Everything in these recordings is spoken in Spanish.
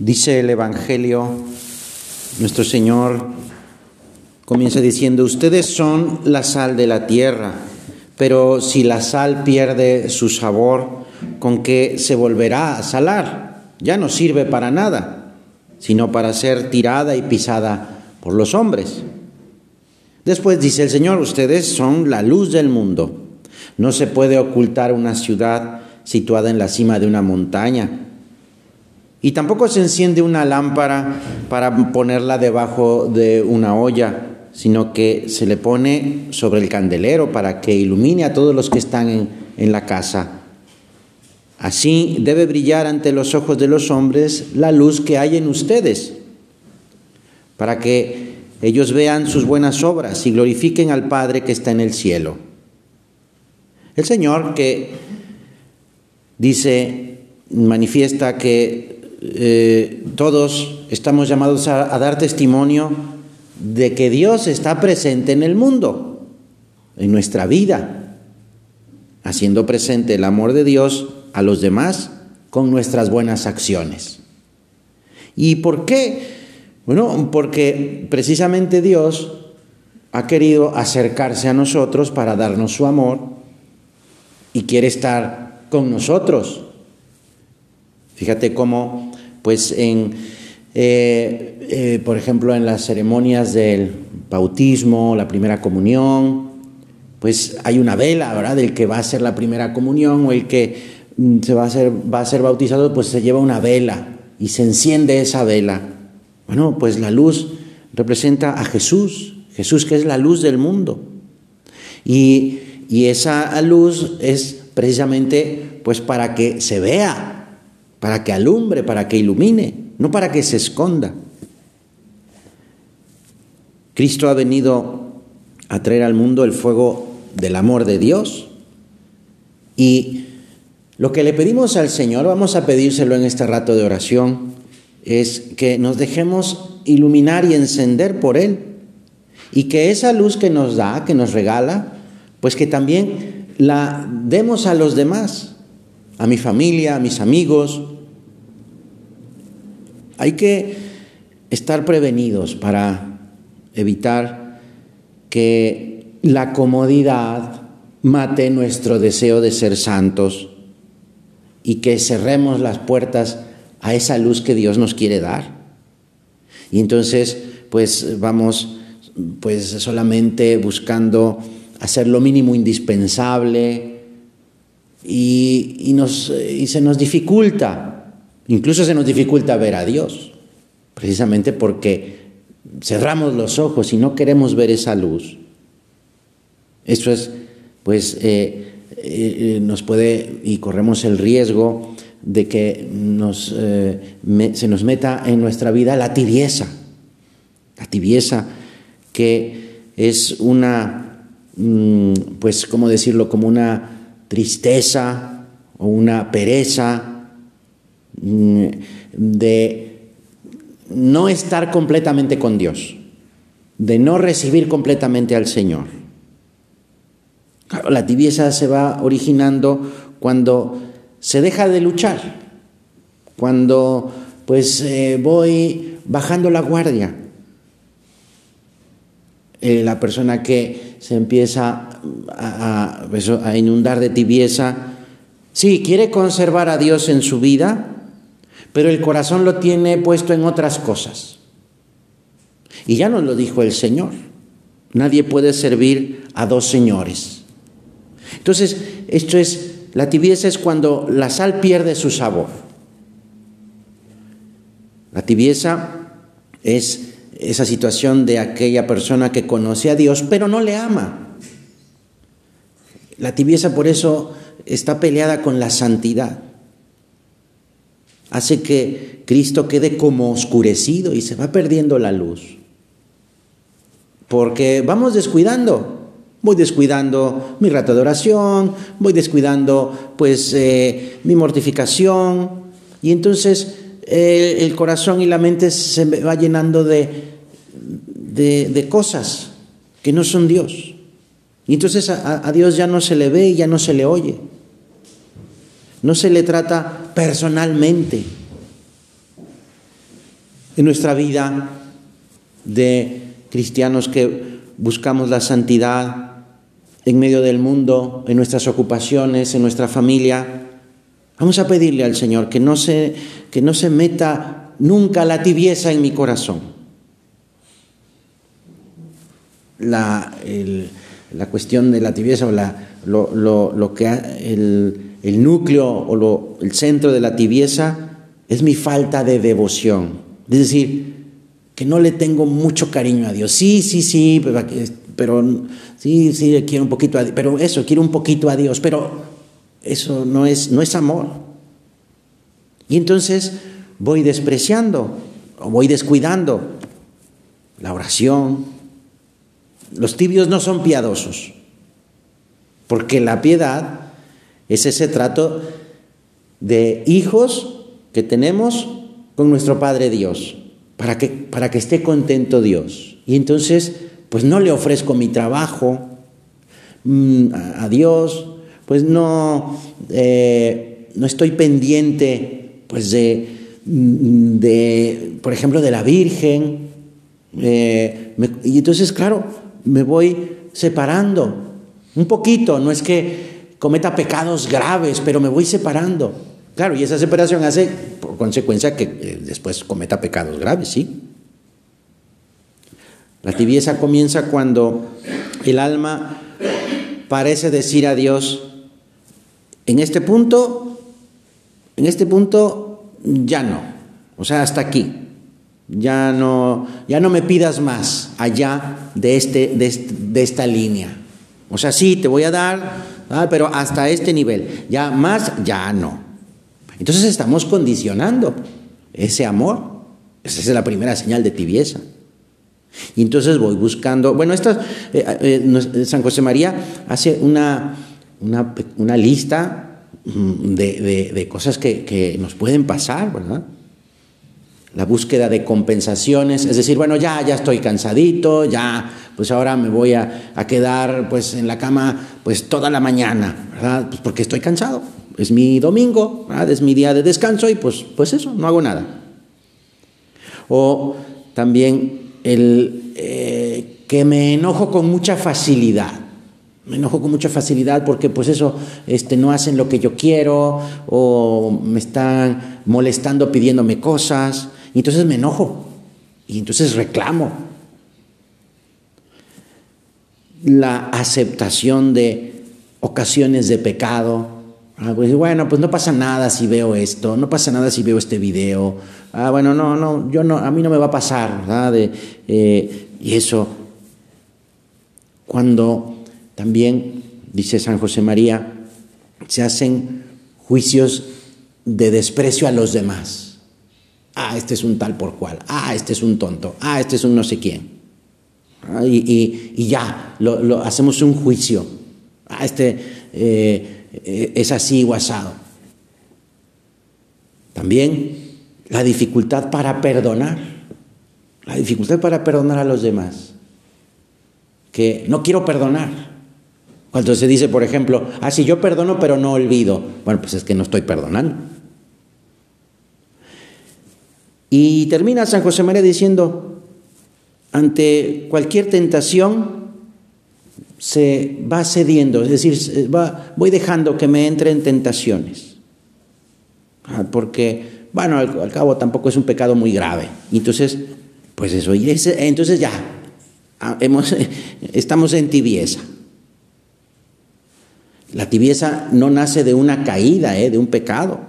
Dice el Evangelio, nuestro Señor comienza diciendo, ustedes son la sal de la tierra, pero si la sal pierde su sabor, ¿con qué se volverá a salar? Ya no sirve para nada, sino para ser tirada y pisada por los hombres. Después dice el Señor, ustedes son la luz del mundo. No se puede ocultar una ciudad situada en la cima de una montaña y tampoco se enciende una lámpara para ponerla debajo de una olla, sino que se le pone sobre el candelero para que ilumine a todos los que están en, la casa. Así debe brillar ante los ojos de los hombres la luz que hay en ustedes, para que ellos vean sus buenas obras y glorifiquen al Padre que está en el cielo. El Señor que dice, manifiesta que eh, todos estamos llamados a, a dar testimonio de que Dios está presente en el mundo, en nuestra vida, haciendo presente el amor de Dios a los demás con nuestras buenas acciones. ¿Y por qué? Bueno, porque precisamente Dios ha querido acercarse a nosotros para darnos su amor y quiere estar con nosotros. Fíjate cómo, pues en, eh, eh, por ejemplo, en las ceremonias del bautismo, la primera comunión, pues hay una vela, ¿verdad? Del que va a ser la primera comunión o el que mm, se va a ser, va a ser bautizado, pues se lleva una vela y se enciende esa vela. Bueno, pues la luz representa a Jesús, Jesús que es la luz del mundo. Y, y esa luz es precisamente pues para que se vea, para que alumbre, para que ilumine, no para que se esconda. Cristo ha venido a traer al mundo el fuego del amor de Dios y lo que le pedimos al Señor, vamos a pedírselo en este rato de oración, es que nos dejemos iluminar y encender por Él y que esa luz que nos da, que nos regala, pues que también la demos a los demás a mi familia, a mis amigos. Hay que estar prevenidos para evitar que la comodidad mate nuestro deseo de ser santos y que cerremos las puertas a esa luz que Dios nos quiere dar. Y entonces, pues vamos pues solamente buscando hacer lo mínimo indispensable, y, nos, y se nos dificulta, incluso se nos dificulta ver a Dios, precisamente porque cerramos los ojos y no queremos ver esa luz. Eso es, pues, eh, eh, nos puede y corremos el riesgo de que nos, eh, se nos meta en nuestra vida la tibieza, la tibieza que es una, mm, pues, ¿cómo decirlo? Como una tristeza o una pereza de no estar completamente con Dios, de no recibir completamente al Señor. la tibieza se va originando cuando se deja de luchar, cuando pues eh, voy bajando la guardia. Eh, la persona que se empieza a, inundar de tibieza. Sí, quiere conservar a Dios en su vida, pero el corazón lo tiene puesto en otras cosas. Y ya nos lo dijo el Señor. Nadie puede servir a dos señores. Entonces, esto es, la tibieza es cuando la sal pierde su sabor. La tibieza es esa situación de aquella persona que conoce a Dios, pero no le ama. La tibieza por eso está peleada con la santidad. Hace que Cristo quede como oscurecido y se va perdiendo la luz. Porque vamos descuidando. Voy descuidando mi rato de oración, voy descuidando pues eh, mi mortificación y entonces el corazón y la mente se va llenando de, de, de cosas que no son Dios. Y entonces a, Dios ya no se le ve y ya no se le oye. No se le trata personalmente. en nuestra vida de cristianos que buscamos la santidad en medio del mundo, en nuestras ocupaciones, en nuestra familia. Vamos a pedirle al Señor que no se, que no se meta nunca la tibieza en mi corazón. La, la cuestión de la tibieza o la, lo, lo, lo que el, el, núcleo o lo, el centro de la tibieza es mi falta de devoción. Es decir, que no le tengo mucho cariño a Dios. Sí, sí, sí, pero, sí, sí, quiero un poquito a Dios, pero eso, quiero un poquito a Dios, pero eso no es, no es amor. Y entonces voy despreciando o voy descuidando la oración. Los tibios no son piadosos, porque la piedad es ese trato de hijos que tenemos con nuestro Padre Dios para que, para que esté contento Dios. Y entonces, pues no le ofrezco mi trabajo mm, a, Dios, pues no, eh, no estoy pendiente, pues de, mm, de, por ejemplo, de la Virgen. Eh, y entonces, claro, me voy separando un poquito, no es que cometa pecados graves, pero me voy separando. Claro, y esa separación hace por consecuencia que eh, después cometa pecados graves, ¿sí? La tibieza comienza cuando el alma parece decir a Dios, en este punto, en este punto ya no, o sea, hasta aquí. Ya no, ya no me pidas más allá de, este, de, de esta línea. O sea, sí, te voy a dar, ah, pero hasta este nivel. Ya más, ya no. Entonces estamos condicionando ese amor. Esa es la primera señal de tibieza. Y entonces voy buscando, bueno, esta, eh, eh, San José María hace una, una, lista mm, de, cosas que, que, nos pueden pasar, ¿verdad? La búsqueda de compensaciones, es decir, bueno, ya, ya estoy cansadito, ya, pues ahora me voy a, a quedar pues en la cama pues toda la mañana, ¿verdad? Pues porque estoy cansado es mi domingo, es mi día de descanso y pues, pues eso, no hago nada. O también el eh, que me enojo con mucha facilidad. Me enojo con mucha facilidad porque pues eso este, no hacen lo que yo quiero o me están molestando pidiéndome cosas. Y entonces me enojo y entonces reclamo. La aceptación de ocasiones de pecado, Ah, pues, bueno, pues no pasa nada si veo esto, no pasa nada si veo este video. Ah, bueno, no, no, yo no, a mí no me va a pasar, ¿verdad? Eh, y eso, cuando también, dice San José María, se hacen juicios de desprecio a los demás. Ah, este es un tal por cual. Ah, este es un tonto. Ah, este es un no sé quién. Y, ya, lo, hacemos un juicio. Ah, este... Eh, eh, es así o asado. También la dificultad para perdonar, la dificultad para perdonar a los demás, que no quiero perdonar. Cuando se dice, por ejemplo, ah, si yo perdono pero no olvido, bueno, pues es que no estoy perdonando. Y termina San José María diciendo, ante cualquier tentación, se va cediendo, es decir, va, voy dejando que me entren tentaciones. Ah, porque, bueno, al, cabo tampoco es un pecado muy grave. Entonces, pues eso, y entonces ya, ah, hemos, estamos en tibieza. La tibieza no nace de una caída, ¿eh? de un pecado.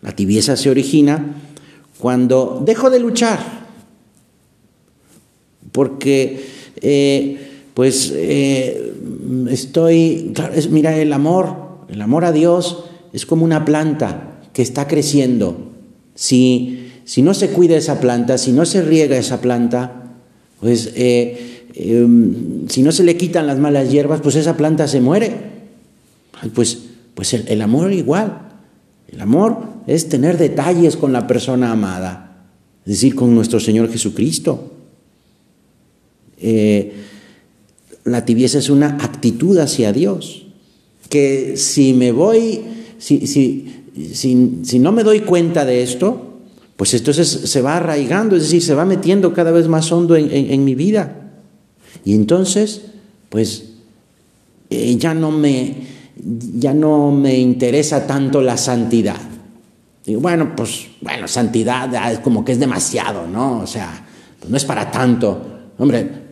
La tibieza se origina cuando dejo de luchar. Porque eh, pues eh, estoy, mira, el amor, el amor a Dios es como una planta que está creciendo. Si, si no se cuida esa planta, si no se riega esa planta, pues eh, em, si no se le quitan las malas hierbas, pues esa planta se muere. Pues, pues el, amor igual. El amor es tener detalles con la persona amada, es decir, con nuestro Señor Jesucristo. Eh, la tibieza es una actitud hacia Dios, que si me voy, si, si, si, no me doy cuenta de esto, pues entonces se va arraigando, es decir, se va metiendo cada vez más hondo en, mi vida. Y entonces, pues eh, ya, no me, ya no me interesa tanto la santidad. Bueno, pues, bueno, santidad es como que es demasiado, ¿no? O sea, pues no es para tanto. Hombre,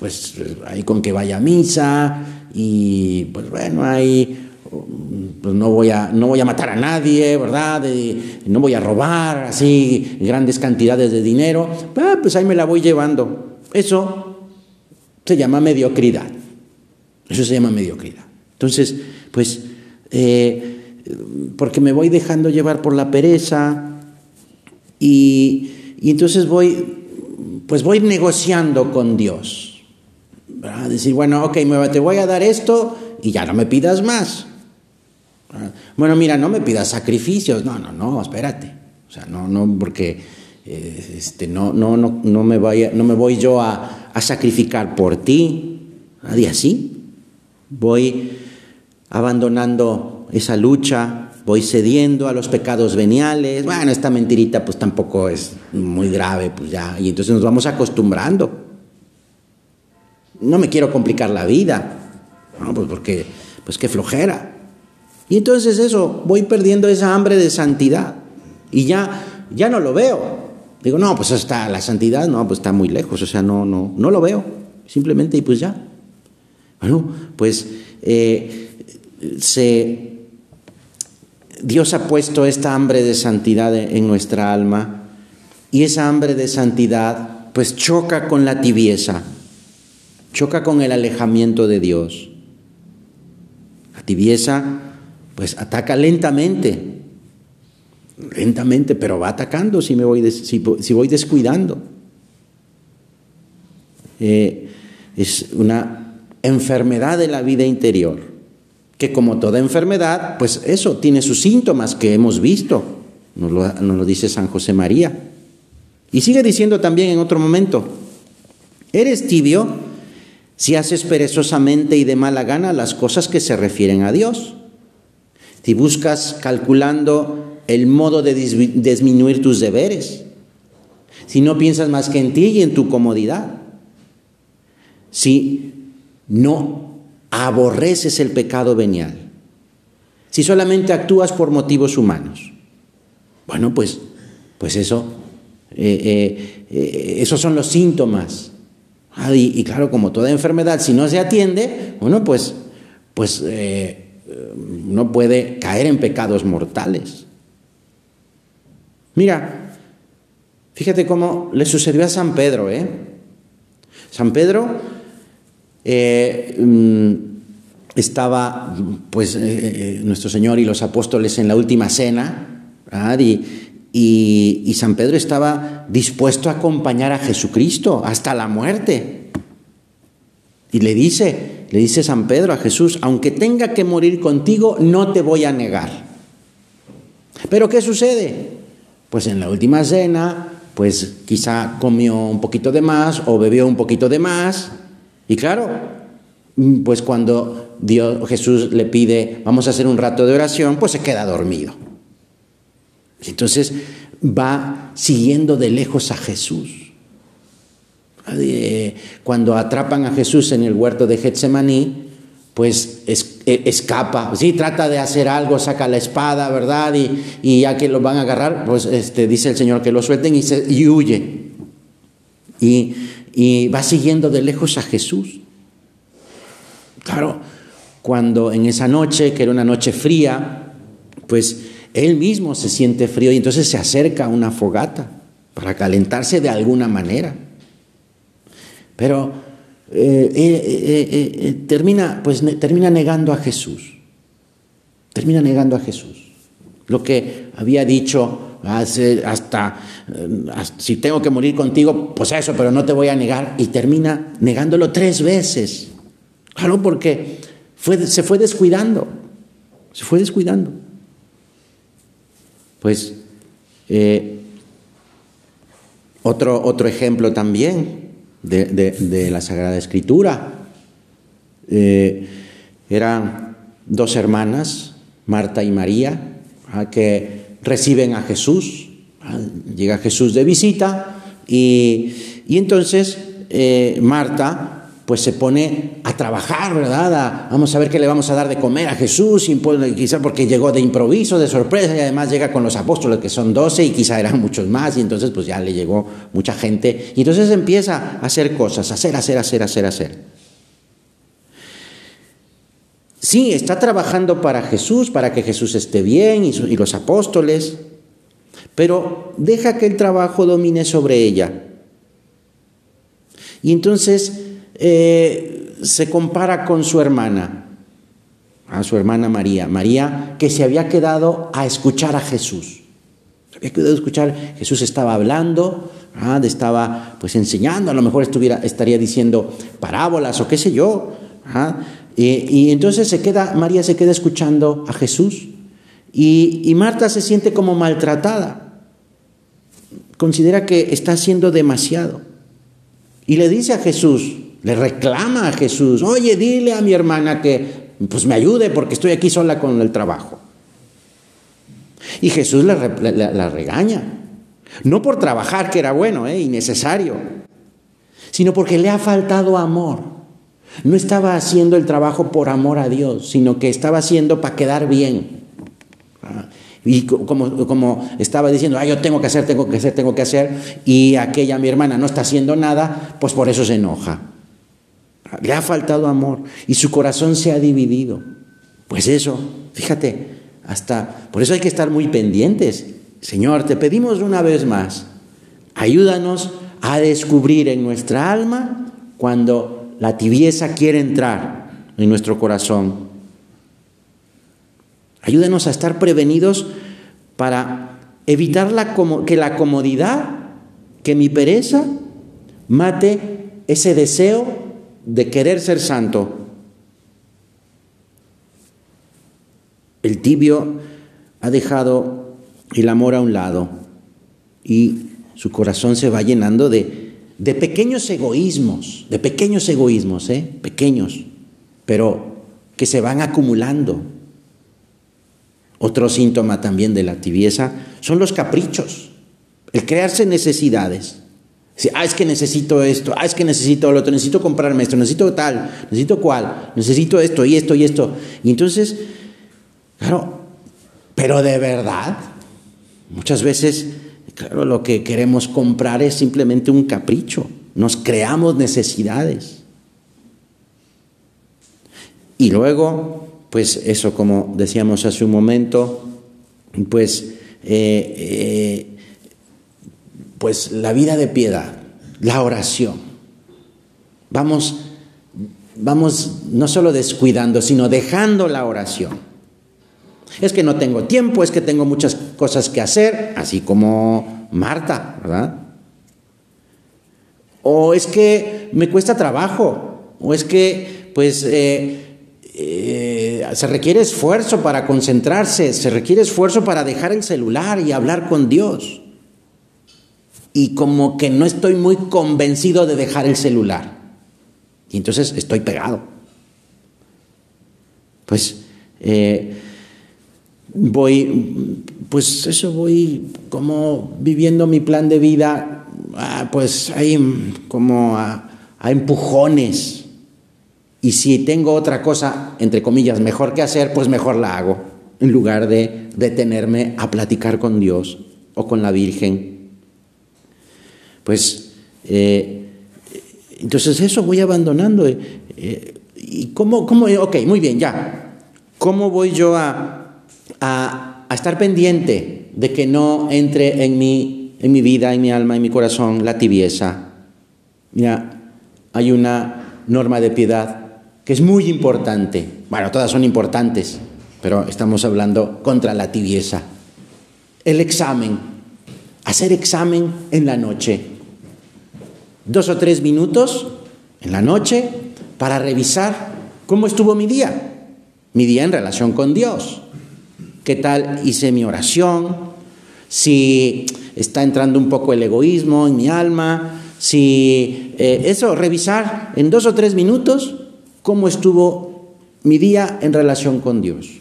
pues ahí con que vaya a misa y pues bueno, ahí pues no voy a, no voy a matar a nadie, ¿verdad? no voy a robar así grandes cantidades de dinero. Ah, pues ahí me la voy llevando. Eso se llama mediocridad. Eso se llama mediocridad. Entonces, pues, eh, porque me voy dejando llevar por la pereza y, y entonces voy, pues voy negociando con Dios. ¿Verdad? Decir, bueno, ok, te voy a dar esto y ya no me pidas más. Bueno, mira, no me pidas sacrificios. No, no, no, espérate. O sea, no, no, porque eh, este, no, no, no, no, me vaya, no me voy yo a, a sacrificar por ti. Nadie así. Voy abandonando esa lucha, voy cediendo a los pecados veniales. Bueno, esta mentirita pues tampoco es muy grave, pues ya. Y entonces nos vamos acostumbrando. No me quiero complicar la vida. No, pues porque, pues qué flojera. Y entonces eso, voy perdiendo esa hambre de santidad. Y ya, ya no lo veo. Digo, no, pues está la santidad, no, pues está muy lejos, o sea, no, no, no lo veo. Simplemente y pues ya. Bueno, pues eh, se, Dios ha puesto esta hambre de santidad en nuestra alma y esa hambre de santidad pues choca con la tibieza, choca con el alejamiento de Dios. La tibieza pues ataca lentamente, lentamente, pero va atacando si, me voy, si, voy descuidando. Eh, es una enfermedad de la vida interior, que como toda enfermedad, pues eso tiene sus síntomas que hemos visto, nos nos lo dice San José María. Y sigue diciendo también en otro momento, eres tibio si haces perezosamente y de mala gana las cosas que se refieren a Dios si buscas calculando el modo de disminuir tus deberes, si no piensas más que en ti y en tu comodidad, si no aborreces el pecado venial, si solamente actúas por motivos humanos. Bueno, pues, pues eso, eh, eh, eh, esos son los síntomas. Ah, y, claro, como toda enfermedad, si no se atiende, bueno, pues, pues no puede caer en pecados mortales. Mira, fíjate cómo le sucedió a San Pedro, ¿eh? San Pedro eh, mm, estaba, pues, eh, eh, nuestro Señor y los apóstoles en la última cena, y, y San Pedro estaba dispuesto a acompañar a Jesucristo hasta la muerte. Y le dice, le dice San Pedro a Jesús, aunque tenga que morir contigo, no te voy a negar. Pero ¿qué sucede? Pues en la última cena, pues quizá comió un poquito de más o bebió un poquito de más. Y claro, pues cuando Dios, Jesús le pide, vamos a hacer un rato de oración, pues se queda dormido. Entonces va siguiendo de lejos a Jesús. Cuando atrapan a Jesús en el huerto de Getsemaní, pues e, escapa, sí, trata de hacer algo, saca la espada, ¿verdad? Y, ya que lo van a agarrar, pues este, dice el Señor que lo suelten y, huye. Y va siguiendo de lejos a Jesús. Claro, cuando en esa noche, que era una noche fría, pues él mismo se siente frío y entonces se acerca a una fogata para calentarse de alguna manera. Pero eh, eh, eh, termina, pues, termina negando a Jesús. Termina negando a Jesús. Lo que había dicho hasta, si tengo que morir contigo, pues eso, pero no te voy a negar. Y termina negándolo tres veces. Claro, porque se fue descuidando. Se fue descuidando. Pues otro, otro ejemplo también de, la Sagrada Escritura. Eh, eran dos hermanas, Marta y María, que reciben a Jesús Ah, llega Jesús de visita y, entonces eh, Marta pues se pone a trabajar, ¿verdad? vamos a ver qué le vamos a dar de comer a Jesús, quizá porque llegó de improviso, de sorpresa, y además llega con los apóstoles, que son doce, y quizá eran muchos más, y entonces pues ya le llegó mucha gente, y entonces empieza a hacer cosas, hacer, hacer, hacer, hacer, hacer. Sí, está trabajando para Jesús, para que Jesús esté bien y los apóstoles, pero deja que el trabajo domine sobre ella. Y entonces eh, se compara con su hermana, a su hermana María, María que se había quedado a escuchar a Jesús. Se había quedado a escuchar, Jesús estaba hablando, ¿ah? estaba pues enseñando, a lo mejor estuviera, estaría diciendo parábolas o qué sé yo. ¿ah? Y, entonces se queda, María se queda escuchando a Jesús y, y Marta se siente como maltratada. Considera que está haciendo demasiado. Y le dice a Jesús, le reclama a Jesús, oye, dile a mi hermana que pues me ayude porque estoy aquí sola con el trabajo. Y Jesús la, regaña, no por trabajar, que era bueno ¿eh? y necesario, sino porque le ha faltado amor. No estaba haciendo el trabajo por amor a Dios, sino que estaba haciendo para quedar bien. Ah, y como, como estaba diciendo, ah, yo tengo que hacer, tengo que hacer, tengo que hacer, y aquella mi hermana no está haciendo nada, pues por eso se enoja. Le ha faltado amor y su corazón se ha dividido. Pues eso, fíjate, hasta por eso hay que estar muy pendientes. Señor, te pedimos una vez más, ayúdanos a descubrir en nuestra alma cuando la tibieza quiere entrar en nuestro corazón. Ayúdanos a estar prevenidos para evitar la, que la comodidad, que mi pereza mate ese deseo de querer ser santo. El tibio ha dejado el amor a un lado y su corazón se va llenando de, de pequeños egoísmos, de pequeños egoísmos, ¿eh? pequeños, pero que se van acumulando. Otro síntoma también de la tibieza son los caprichos, el crearse necesidades ah, es que necesito esto, ah, es que necesito lo otro, necesito comprarme esto, necesito tal, necesito cual, necesito esto y esto y esto. Y entonces, claro, pero de verdad, muchas veces, claro, lo que queremos comprar es simplemente un capricho. Nos creamos necesidades. Y luego, pues eso, como decíamos hace un momento, pues eh, eh, pues la vida de piedad, la oración. Vamos, vamos no solo descuidando, sino dejando la oración. Es que no tengo tiempo, es que tengo muchas cosas que hacer, así como Marta, ¿verdad? O es que me cuesta trabajo, o es que pues eh, eh, se requiere esfuerzo para concentrarse, se requiere esfuerzo para dejar el celular y hablar con Dios y como que no estoy muy convencido de dejar el celular. Y entonces estoy pegado. Pues eh, voy, pues eso voy como viviendo mi plan de vida, ah, pues ahí como a, a empujones. Y si tengo otra cosa, entre comillas, mejor que hacer, pues mejor la hago, en lugar de detenerme a platicar con Dios o con la Virgen pues eh, entonces eso voy abandonando. Eh, eh, ¿Y cómo, cómo, ok, muy bien, ya. ¿Cómo voy yo a, a, estar pendiente de que no entre en mi, en mi vida, en mi alma, en mi corazón la tibieza? Mira, hay una norma de piedad que es muy importante. Bueno, todas son importantes, pero estamos hablando contra la tibieza. El examen, hacer examen en la noche dos o tres minutos en la noche para revisar cómo estuvo mi día, mi día en relación con Dios. ¿Qué tal hice mi oración? Si está entrando un poco el egoísmo en mi alma, si eh, eso, revisar en dos o tres minutos cómo estuvo mi día en relación con Dios.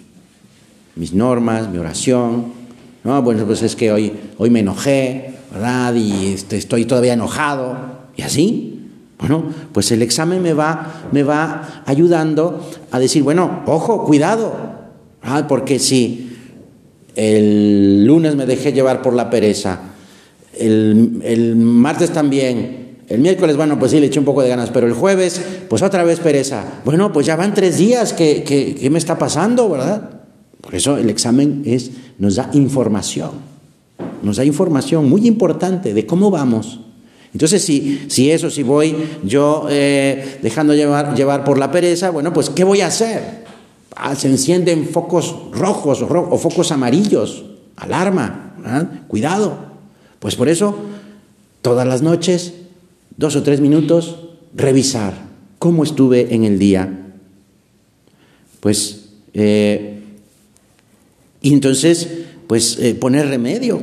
Mis normas, mi oración, No, bueno, pues es que hoy, hoy me enojé, ¿verdad? Y este, estoy todavía enojado. Y así. Bueno, pues el examen me va, me va ayudando a decir, bueno, ojo, cuidado. Porque si el lunes me dejé llevar por la pereza, el, el martes también, el miércoles, bueno, pues sí, le eché un poco de ganas, pero el jueves, pues otra vez pereza. Bueno, pues ya van tres días, ¿qué, qué, me está pasando, verdad? Por eso el examen es, nos da información, nos da información muy importante de cómo vamos. Entonces, si, si eso, si voy yo eh, dejando llevar, llevar por la pereza, bueno, pues ¿qué voy a hacer? Ah, se encienden focos rojos o, focos amarillos, alarma, cuidado. Pues por eso, todas las noches dos o tres minutos, revisar cómo estuve en el día. Pues, eh, y entonces, pues eh, poner remedio.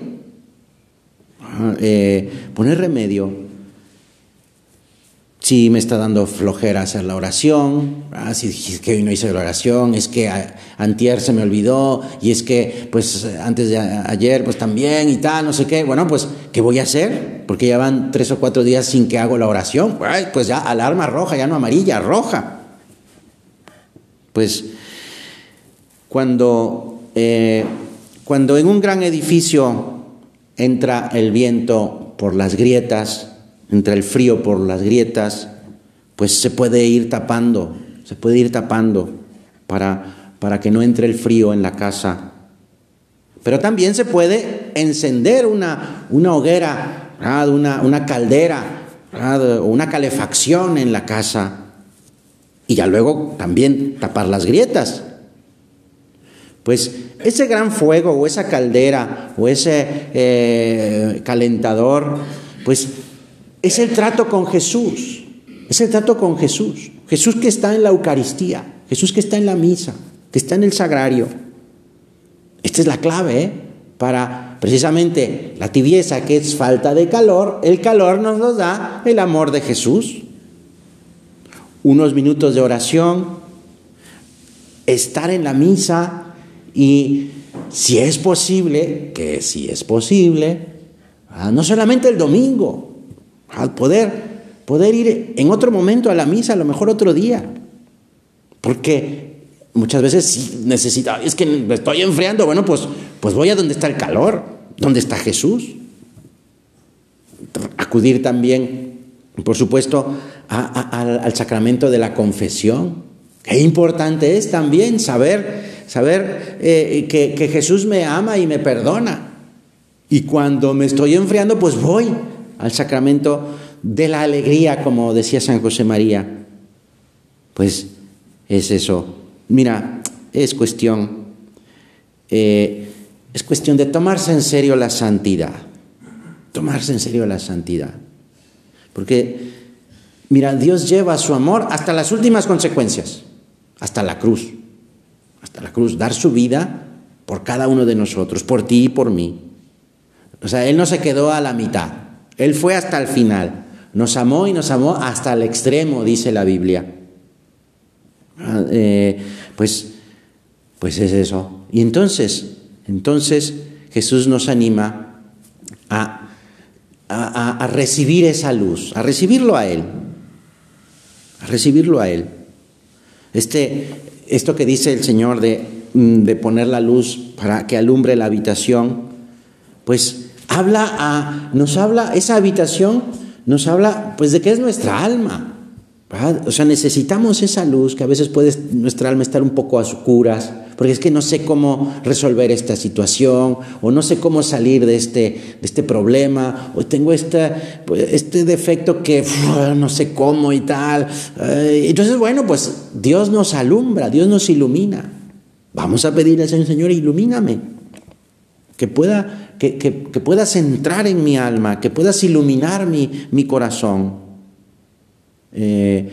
Eh, poner remedio si me está dando flojera hacer la oración, ah, si es que hoy no hice la oración, es que antier se me olvidó y es que pues antes de ayer pues también y tal, no sé qué, bueno pues ¿qué voy a hacer? Porque ya van tres o cuatro días sin que hago la oración, pues ya alarma roja, ya no amarilla, roja. Pues cuando, eh, cuando en un gran edificio entra el viento por las grietas, entre el frío por las grietas, pues se puede ir tapando, se puede ir tapando para, para que no entre el frío en la casa. Pero también se puede encender una, una hoguera, una, una, caldera o una calefacción en la casa y ya luego también tapar las grietas. Pues ese gran fuego o esa caldera o ese eh, calentador, pues es el trato con Jesús. Es el trato con Jesús. Jesús que está en la Eucaristía. Jesús que está en la misa. Que está en el sagrario. Esta es la clave ¿eh? para precisamente la tibieza que es falta de calor. El calor nos lo da el amor de Jesús. Unos minutos de oración. Estar en la misa y si es posible, que si es posible, ah, no solamente el domingo, al poder, poder ir en otro momento a la misa, a lo mejor otro día. Porque muchas veces necesita, es que me estoy enfriando, bueno, pues, pues voy a donde está el calor, donde está Jesús. Acudir también, por supuesto, al sacramento de la confesión. Qué importante es también saber, saber eh, que, Jesús me ama y me perdona. Y cuando me estoy enfriando, pues voy al sacramento de la alegría, como decía San José María. Pues es eso. Mira, es cuestión, eh, es cuestión de tomarse en serio la santidad. Tomarse en serio la santidad. Porque, mira, Dios lleva su amor hasta las últimas consecuencias, hasta la cruz. La cruz, dar su vida por cada uno de nosotros, por ti y por mí. O sea, Él no se quedó a la mitad. Él fue hasta el final. Nos amó y nos amó hasta el extremo, dice la Biblia. Ah, eh, pues, pues es eso. Y entonces, entonces Jesús nos anima a, a, recibir esa luz, a recibirlo a Él, a recibirlo a Él. Este, esto que dice el Señor de, de poner la luz para que alumbre la habitación, pues habla a, nos habla, esa habitación nos habla pues de que es nuestra alma. O sea, necesitamos esa luz que a veces puede nuestra alma estar un poco a oscuras, porque es que no sé cómo resolver esta situación, o no sé cómo salir de este, de este problema, o tengo este, este defecto que no sé cómo y tal. Entonces, bueno, pues Dios nos alumbra, Dios nos ilumina. Vamos a pedirle al Señor, Señor, ilumíname, que pueda que, puedas entrar en mi alma, que puedas iluminar mi, corazón. Eh,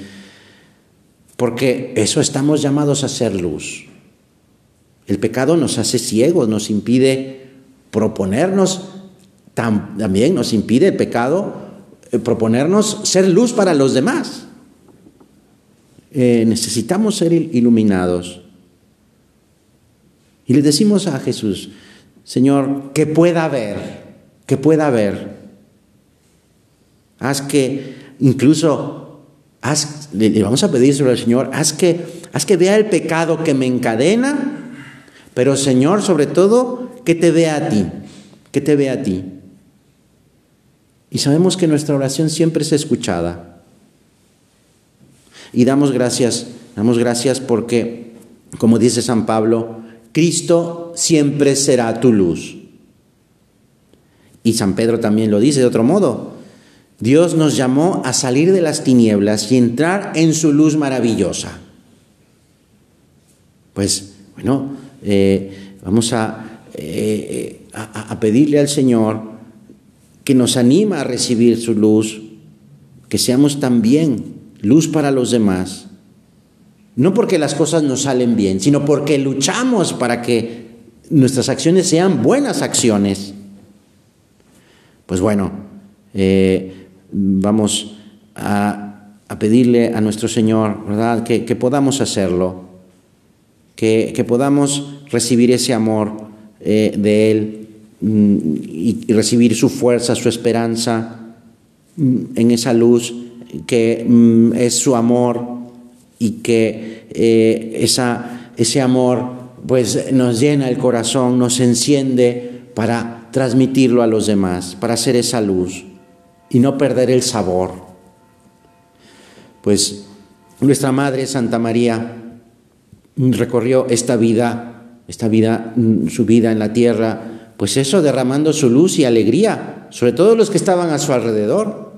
porque eso estamos llamados a ser luz. El pecado nos hace ciegos, nos impide proponernos, también nos impide el pecado eh, proponernos ser luz para los demás. Eh, necesitamos ser iluminados. Y le decimos a Jesús, Señor, que pueda ver, que pueda ver. Haz que incluso, haz, le, vamos a pedir al Señor, haz que, haz que vea el pecado que me encadena, pero Señor, sobre todo, que te vea a ti, que te vea a ti. Y sabemos que nuestra oración siempre es escuchada. Y damos gracias, damos gracias porque, como dice San Pablo, Cristo siempre será tu luz. Y San Pedro también lo dice de otro modo. Dios nos llamó a salir de las tinieblas y entrar en su luz maravillosa. Pues bueno, eh, vamos eh, a, a pedirle al Señor que nos anima a recibir su luz, que seamos también luz para los demás no porque las cosas nos salen bien, sino porque luchamos para que nuestras acciones sean buenas acciones. Pues bueno, eh, vamos a, pedirle a nuestro Señor, ¿verdad?, que, podamos hacerlo, que, podamos recibir ese amor eh, de Él mm, y, recibir su fuerza, su esperanza mm, en esa luz que mm, es su amor y que eh, esa, ese amor pues nos llena el corazón, nos enciende para transmitirlo a los demás, para hacer esa luz y no perder el sabor. Pues nuestra Madre Santa María recorrió esta vida, esta vida, su vida en la tierra, pues eso derramando su luz y alegría, sobre todo los que estaban a su alrededor.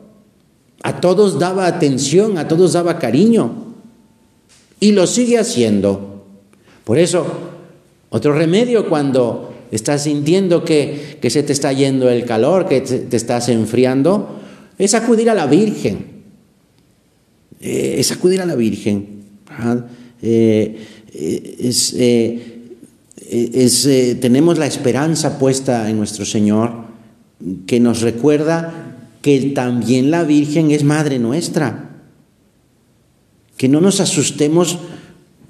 A todos daba atención, a todos daba cariño y lo sigue haciendo. Por eso, otro remedio cuando estás sintiendo que, se te está yendo el calor, que te, estás enfriando, es acudir a la Virgen. Eh, es acudir a la Virgen. Eh, tenemos la esperanza puesta en nuestro Señor que nos recuerda que también la Virgen es Madre nuestra que no nos asustemos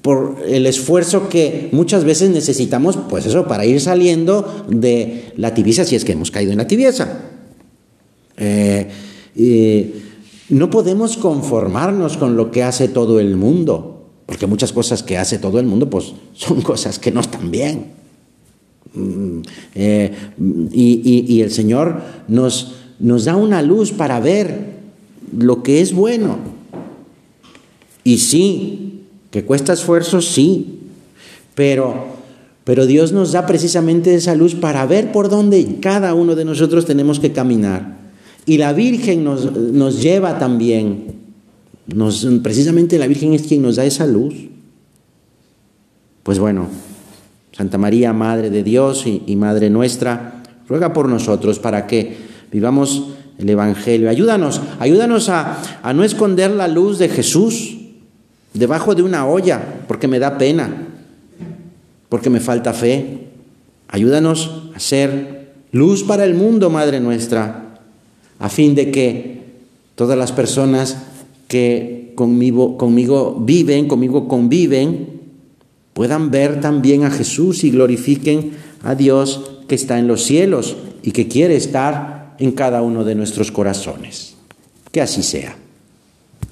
por el esfuerzo que muchas veces necesitamos, pues eso, para ir saliendo de la tibieza, si es que hemos caído en la tibieza. Eh, no podemos conformarnos con lo que hace todo el mundo, porque muchas cosas que hace todo el mundo, pues son cosas que no están bien. Mm, eh, y, el Señor nos, nos da una luz para ver lo que es bueno y sí, que cuesta esfuerzo, sí, pero, pero Dios nos da precisamente esa luz para ver por dónde cada uno de nosotros tenemos que caminar. Y la Virgen nos, nos lleva también, nos, precisamente la Virgen es quien nos da esa luz. Pues bueno, Santa María, Madre de Dios y, Madre nuestra, ruega por nosotros para que vivamos el Evangelio. Ayúdanos, ayúdanos a, a no esconder la luz de Jesús debajo de una olla, porque me da pena, porque me falta fe. Ayúdanos a ser luz para el mundo, Madre nuestra, a fin de que todas las personas que conmigo, conmigo viven, conmigo conviven, puedan ver también a Jesús y glorifiquen a Dios que está en los cielos y que quiere estar en cada uno de nuestros corazones. Que así sea.